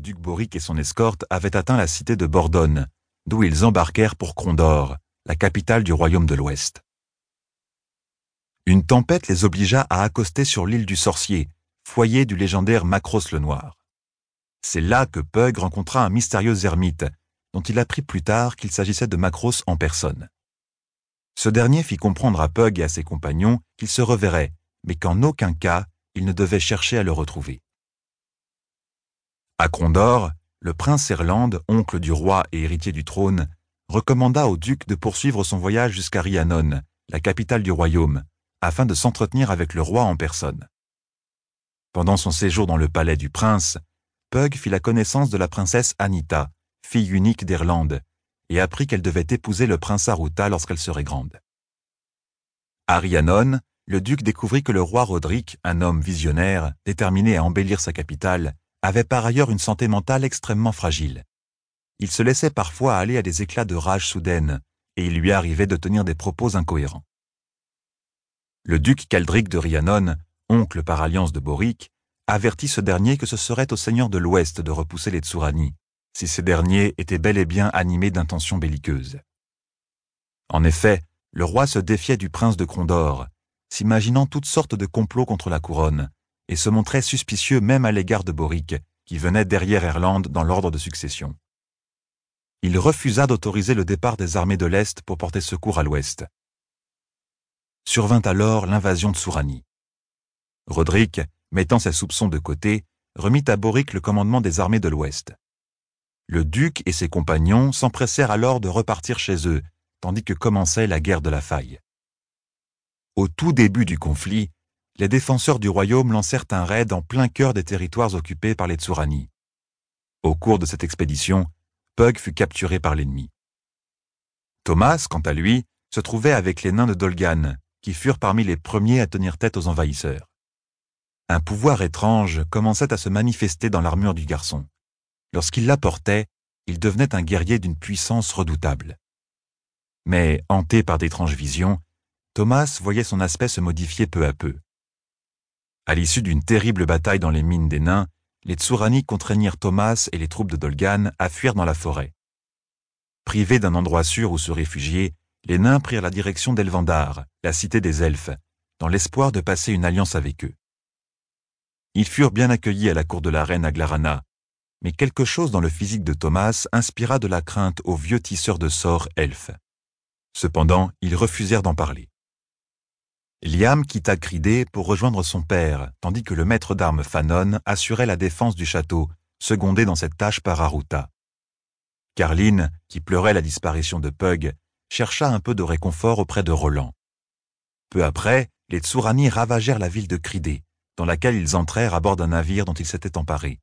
duc Boric et son escorte avaient atteint la cité de Bordone, d'où ils embarquèrent pour Condor, la capitale du royaume de l'Ouest. Une tempête les obligea à accoster sur l'île du Sorcier, foyer du légendaire Macros le Noir. C'est là que Pug rencontra un mystérieux ermite, dont il apprit plus tard qu'il s'agissait de Macros en personne. Ce dernier fit comprendre à Pug et à ses compagnons qu'ils se reverraient, mais qu'en aucun cas ils ne devaient chercher à le retrouver. À Condor, le prince Erland, oncle du roi et héritier du trône, recommanda au duc de poursuivre son voyage jusqu'à Rhiannon, la capitale du royaume, afin de s'entretenir avec le roi en personne. Pendant son séjour dans le palais du prince, Pug fit la connaissance de la princesse Anita, fille unique d'Irlande, et apprit qu'elle devait épouser le prince Aruta lorsqu'elle serait grande. À Rhiannon, le duc découvrit que le roi Roderick, un homme visionnaire, déterminé à embellir sa capitale, avait par ailleurs une santé mentale extrêmement fragile. Il se laissait parfois aller à des éclats de rage soudaine, et il lui arrivait de tenir des propos incohérents. Le duc Caldric de Rhiannon, oncle par alliance de Boric, avertit ce dernier que ce serait au seigneur de l'Ouest de repousser les Tsourani, si ces derniers étaient bel et bien animés d'intentions belliqueuses. En effet, le roi se défiait du prince de Condor, s'imaginant toutes sortes de complots contre la couronne, et se montrait suspicieux même à l'égard de Boric, qui venait derrière Irlande dans l'ordre de succession. Il refusa d'autoriser le départ des armées de l'Est pour porter secours à l'Ouest. Survint alors l'invasion de Sourani. Roderick, mettant ses soupçons de côté, remit à Boric le commandement des armées de l'Ouest. Le duc et ses compagnons s'empressèrent alors de repartir chez eux, tandis que commençait la guerre de la faille. Au tout début du conflit, les défenseurs du royaume lancèrent un raid en plein cœur des territoires occupés par les Tsourani. Au cours de cette expédition, Pug fut capturé par l'ennemi. Thomas, quant à lui, se trouvait avec les nains de Dolgan, qui furent parmi les premiers à tenir tête aux envahisseurs. Un pouvoir étrange commençait à se manifester dans l'armure du garçon. Lorsqu'il la portait, il devenait un guerrier d'une puissance redoutable. Mais, hanté par d'étranges visions, Thomas voyait son aspect se modifier peu à peu. À l'issue d'une terrible bataille dans les mines des nains, les Tsourani contraignirent Thomas et les troupes de Dolgan à fuir dans la forêt. Privés d'un endroit sûr où se réfugier, les nains prirent la direction d'Elvandar, la cité des elfes, dans l'espoir de passer une alliance avec eux. Ils furent bien accueillis à la cour de la reine Aglarana, mais quelque chose dans le physique de Thomas inspira de la crainte aux vieux tisseurs de sorts elfes. Cependant, ils refusèrent d'en parler. Liam quitta Cridé pour rejoindre son père, tandis que le maître d'armes Fanon assurait la défense du château, secondé dans cette tâche par Aruta. Carline, qui pleurait la disparition de Pug, chercha un peu de réconfort auprès de Roland. Peu après, les Tsourani ravagèrent la ville de Cridé, dans laquelle ils entrèrent à bord d'un navire dont ils s'étaient emparés.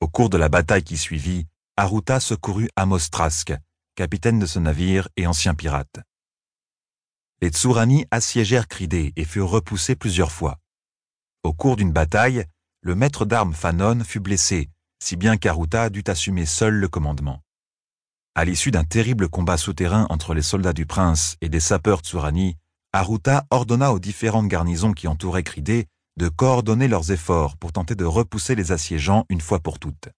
Au cours de la bataille qui suivit, Aruta secourut Amos Trask, capitaine de ce navire et ancien pirate les Tsourani assiégèrent Cridé et furent repoussés plusieurs fois. Au cours d'une bataille, le maître d'armes Fanon fut blessé, si bien qu'Aruta dut assumer seul le commandement. À l'issue d'un terrible combat souterrain entre les soldats du prince et des sapeurs Tsourani, Aruta ordonna aux différentes garnisons qui entouraient Cridé de coordonner leurs efforts pour tenter de repousser les assiégeants une fois pour toutes.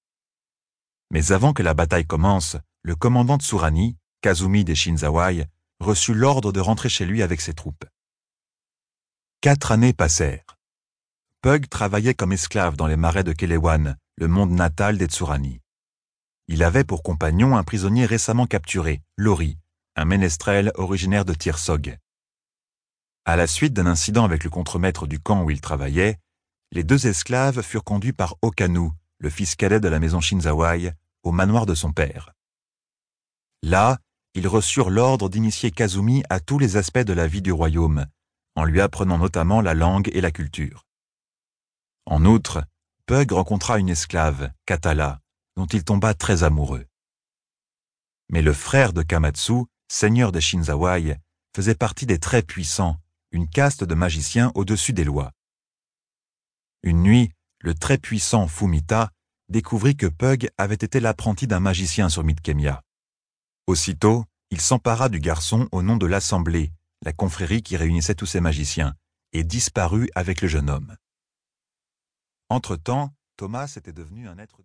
Mais avant que la bataille commence, le commandant Tsourani, Kazumi des Shinzawai, reçut l'ordre de rentrer chez lui avec ses troupes. Quatre années passèrent. Pug travaillait comme esclave dans les marais de Kelewan, le monde natal des Tsurani. Il avait pour compagnon un prisonnier récemment capturé, Lori, un ménestrel originaire de Tirsog. À la suite d'un incident avec le contremaître du camp où il travaillait, les deux esclaves furent conduits par Okanu, le fils cadet de la maison Shinzawai, au manoir de son père. Là, ils reçurent l'ordre d'initier Kazumi à tous les aspects de la vie du royaume, en lui apprenant notamment la langue et la culture. En outre, Pug rencontra une esclave, Katala, dont il tomba très amoureux. Mais le frère de Kamatsu, seigneur des Shinzawai, faisait partie des très puissants, une caste de magiciens au-dessus des lois. Une nuit, le très puissant Fumita découvrit que Pug avait été l'apprenti d'un magicien sur Midkemia. Aussitôt, il s'empara du garçon au nom de l'Assemblée, la confrérie qui réunissait tous ces magiciens, et disparut avec le jeune homme. Entre-temps, Thomas était devenu un être